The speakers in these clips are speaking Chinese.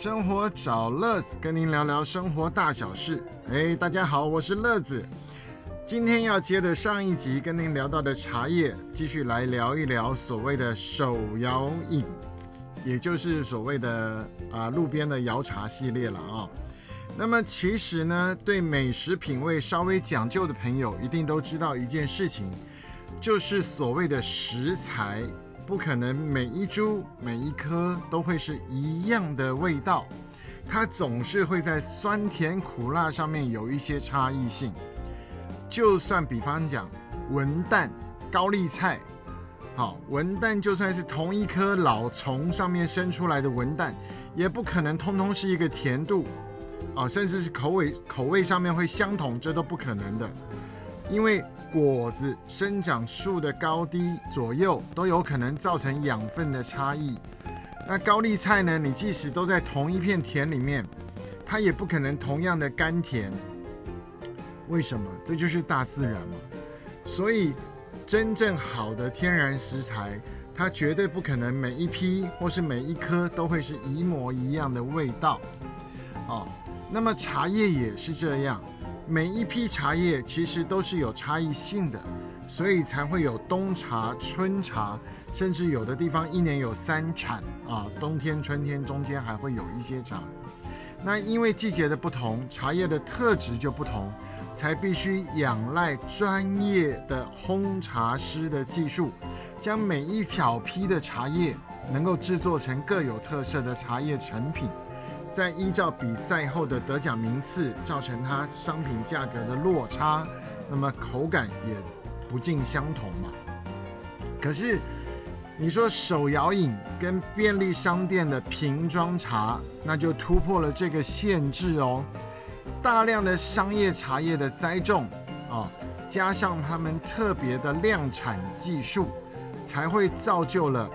生活找乐子，跟您聊聊生活大小事。哎，大家好，我是乐子。今天要接着上一集跟您聊到的茶叶，继续来聊一聊所谓的手摇饮，也就是所谓的啊路边的摇茶系列了啊。那么其实呢，对美食品味稍微讲究的朋友，一定都知道一件事情，就是所谓的食材。不可能每一株每一颗都会是一样的味道，它总是会在酸甜苦辣上面有一些差异性。就算比方讲文旦、高丽菜，好，文旦就算是同一颗老丛上面生出来的文旦，也不可能通通是一个甜度，啊，甚至是口味口味上面会相同，这都不可能的。因为果子生长树的高低左右都有可能造成养分的差异。那高丽菜呢？你即使都在同一片田里面，它也不可能同样的甘甜。为什么？这就是大自然嘛。所以，真正好的天然食材，它绝对不可能每一批或是每一颗都会是一模一样的味道。哦，那么茶叶也是这样。每一批茶叶其实都是有差异性的，所以才会有冬茶、春茶，甚至有的地方一年有三产啊，冬天、春天中间还会有一些茶。那因为季节的不同，茶叶的特质就不同，才必须仰赖专业的烘茶师的技术，将每一小批的茶叶能够制作成各有特色的茶叶成品。在依照比赛后的得奖名次，造成它商品价格的落差，那么口感也不尽相同嘛。可是你说手摇饮跟便利商店的瓶装茶，那就突破了这个限制哦。大量的商业茶叶的栽种啊，加上他们特别的量产技术，才会造就了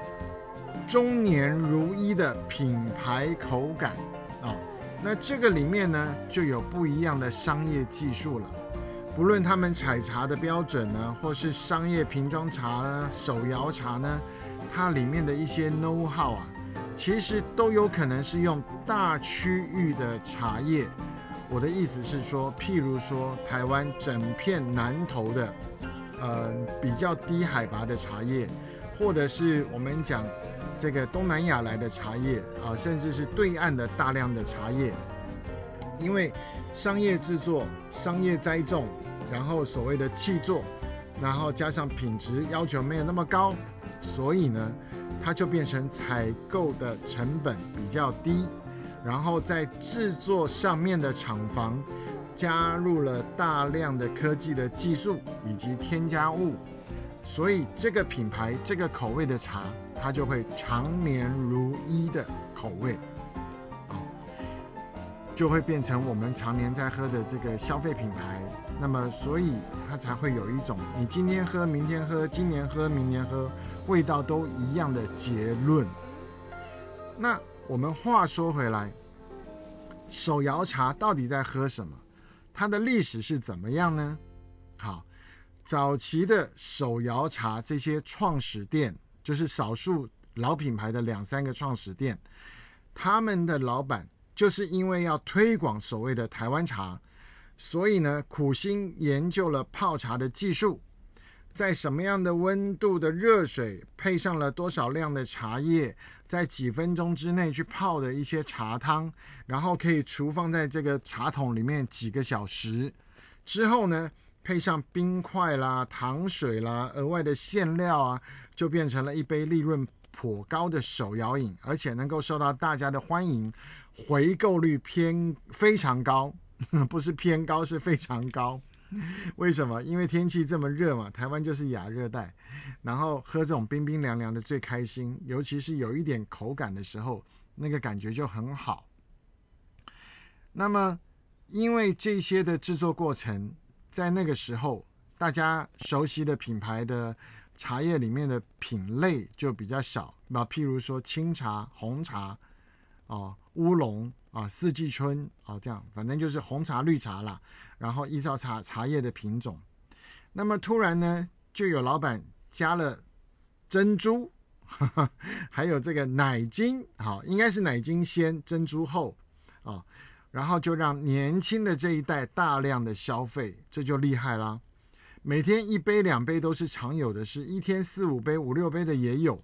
中年如一的品牌口感。哦，那这个里面呢，就有不一样的商业技术了。不论他们采茶的标准呢，或是商业瓶装茶、手摇茶呢，它里面的一些 know how 啊，其实都有可能是用大区域的茶叶。我的意思是说，譬如说台湾整片南投的，呃，比较低海拔的茶叶，或者是我们讲。这个东南亚来的茶叶啊，甚至是对岸的大量的茶叶，因为商业制作、商业栽种，然后所谓的气作，然后加上品质要求没有那么高，所以呢，它就变成采购的成本比较低，然后在制作上面的厂房加入了大量的科技的技术以及添加物，所以这个品牌这个口味的茶。它就会常年如一的口味，啊，就会变成我们常年在喝的这个消费品牌。那么，所以它才会有一种你今天喝、明天喝、今年喝、明年喝，味道都一样的结论。那我们话说回来，手摇茶到底在喝什么？它的历史是怎么样呢？好，早期的手摇茶这些创始店。就是少数老品牌的两三个创始店，他们的老板就是因为要推广所谓的台湾茶，所以呢苦心研究了泡茶的技术，在什么样的温度的热水配上了多少量的茶叶，在几分钟之内去泡的一些茶汤，然后可以储放在这个茶桶里面几个小时之后呢？配上冰块啦、糖水啦、额外的馅料啊，就变成了一杯利润颇高的手摇饮，而且能够受到大家的欢迎，回购率偏非常高，不是偏高，是非常高。为什么？因为天气这么热嘛，台湾就是亚热带，然后喝这种冰冰凉凉的最开心，尤其是有一点口感的时候，那个感觉就很好。那么，因为这些的制作过程。在那个时候，大家熟悉的品牌的茶叶里面的品类就比较少，那譬如说清茶、红茶，哦，乌龙啊，四季春啊，这样，反正就是红茶、绿茶啦。然后依照茶茶叶的品种，那么突然呢，就有老板加了珍珠 还有这个奶精，好，应该是奶精先，珍珠后，啊，然后就让年轻的这一代大量的消费，这就厉害啦。每天一杯两杯都是常有的事，一天四五杯五六杯的也有，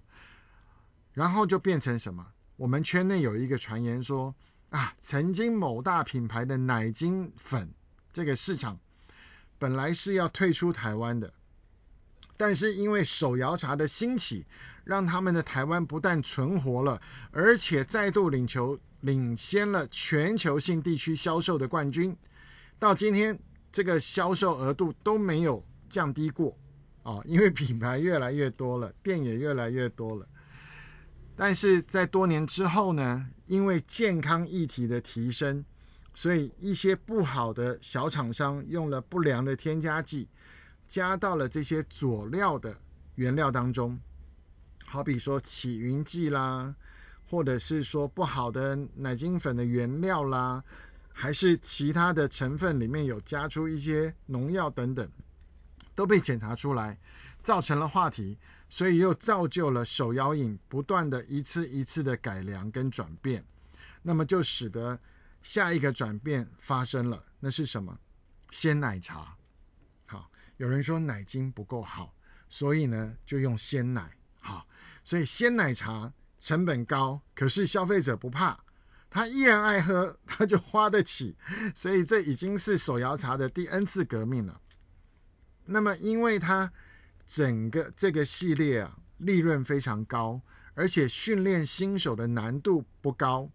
然后就变成什么？我们圈内有一个传言说啊，曾经某大品牌的奶精粉这个市场本来是要退出台湾的。但是因为手摇茶的兴起，让他们的台湾不但存活了，而且再度领球领先了全球性地区销售的冠军。到今天，这个销售额度都没有降低过哦，因为品牌越来越多了，店也越来越多了。但是在多年之后呢，因为健康议题的提升，所以一些不好的小厂商用了不良的添加剂。加到了这些佐料的原料当中，好比说起云剂啦，或者是说不好的奶精粉的原料啦，还是其他的成分里面有加出一些农药等等，都被检查出来，造成了话题，所以又造就了手摇饮不断的一次一次的改良跟转变，那么就使得下一个转变发生了，那是什么？鲜奶茶。有人说奶精不够好，所以呢就用鲜奶好，所以鲜奶茶成本高，可是消费者不怕，他依然爱喝，他就花得起，所以这已经是手摇茶的第 N 次革命了。那么因为它整个这个系列啊利润非常高，而且训练新手的难度不高。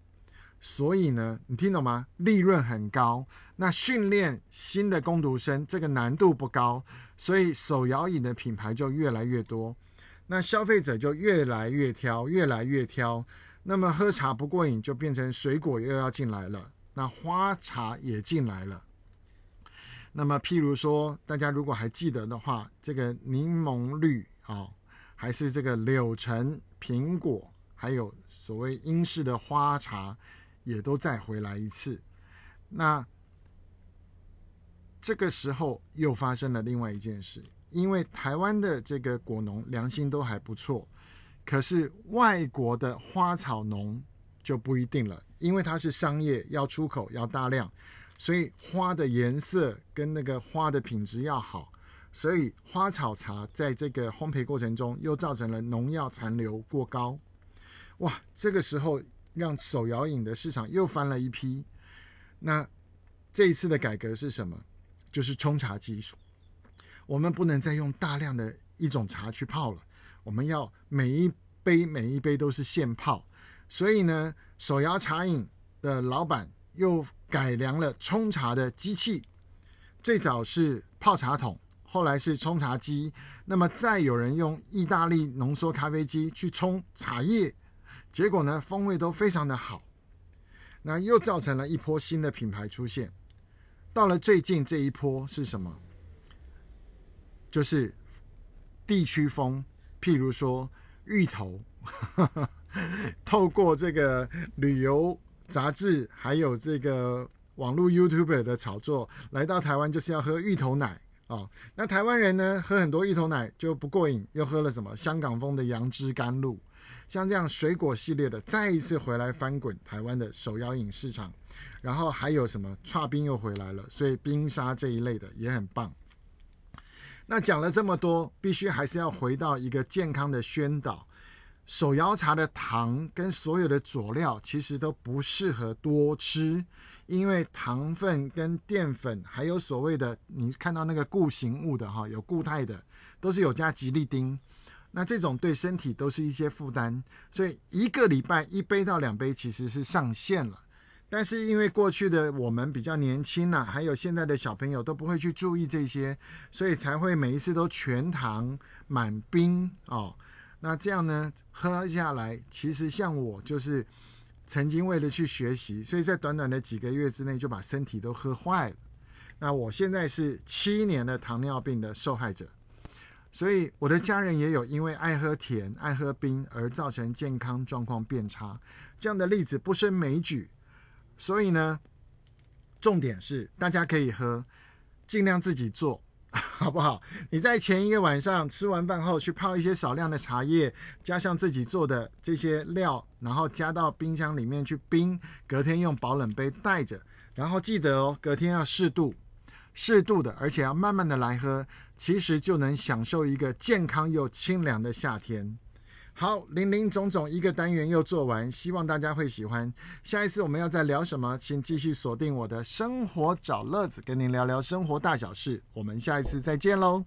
所以呢，你听懂吗？利润很高，那训练新的攻读生这个难度不高，所以手摇饮的品牌就越来越多，那消费者就越来越挑，越来越挑。那么喝茶不过瘾，就变成水果又要进来了，那花茶也进来了。那么譬如说，大家如果还记得的话，这个柠檬绿啊，还是这个柳橙、苹果，还有所谓英式的花茶。也都再回来一次，那这个时候又发生了另外一件事，因为台湾的这个果农良心都还不错，可是外国的花草农就不一定了，因为它是商业要出口要大量，所以花的颜色跟那个花的品质要好，所以花草茶在这个烘焙过程中又造成了农药残留过高，哇，这个时候。让手摇饮的市场又翻了一批。那这一次的改革是什么？就是冲茶技术。我们不能再用大量的一种茶去泡了，我们要每一杯每一杯都是现泡。所以呢，手摇茶饮的老板又改良了冲茶的机器。最早是泡茶桶，后来是冲茶机。那么再有人用意大利浓缩咖啡机去冲茶叶。结果呢，风味都非常的好，那又造成了一波新的品牌出现。到了最近这一波是什么？就是地区风，譬如说芋头，透过这个旅游杂志，还有这个网络 YouTuber 的炒作，来到台湾就是要喝芋头奶哦。那台湾人呢，喝很多芋头奶就不过瘾，又喝了什么香港风的杨枝甘露。像这样水果系列的，再一次回来翻滚台湾的手摇饮市场，然后还有什么差冰又回来了，所以冰沙这一类的也很棒。那讲了这么多，必须还是要回到一个健康的宣导：手摇茶的糖跟所有的佐料其实都不适合多吃，因为糖分跟淀粉还有所谓的你看到那个固形物的哈，有固态的，都是有加吉利丁。那这种对身体都是一些负担，所以一个礼拜一杯到两杯其实是上限了。但是因为过去的我们比较年轻呐，还有现在的小朋友都不会去注意这些，所以才会每一次都全糖满冰哦。那这样呢，喝下来其实像我就是曾经为了去学习，所以在短短的几个月之内就把身体都喝坏了。那我现在是七年的糖尿病的受害者。所以我的家人也有因为爱喝甜、爱喝冰而造成健康状况变差，这样的例子不胜枚举。所以呢，重点是大家可以喝，尽量自己做 好不好？你在前一个晚上吃完饭后去泡一些少量的茶叶，加上自己做的这些料，然后加到冰箱里面去冰，隔天用保冷杯带着，然后记得哦，隔天要适度。适度的，而且要慢慢的来喝，其实就能享受一个健康又清凉的夏天。好，零零总总一个单元又做完，希望大家会喜欢。下一次我们要再聊什么，请继续锁定我的生活找乐子，跟您聊聊生活大小事。我们下一次再见喽。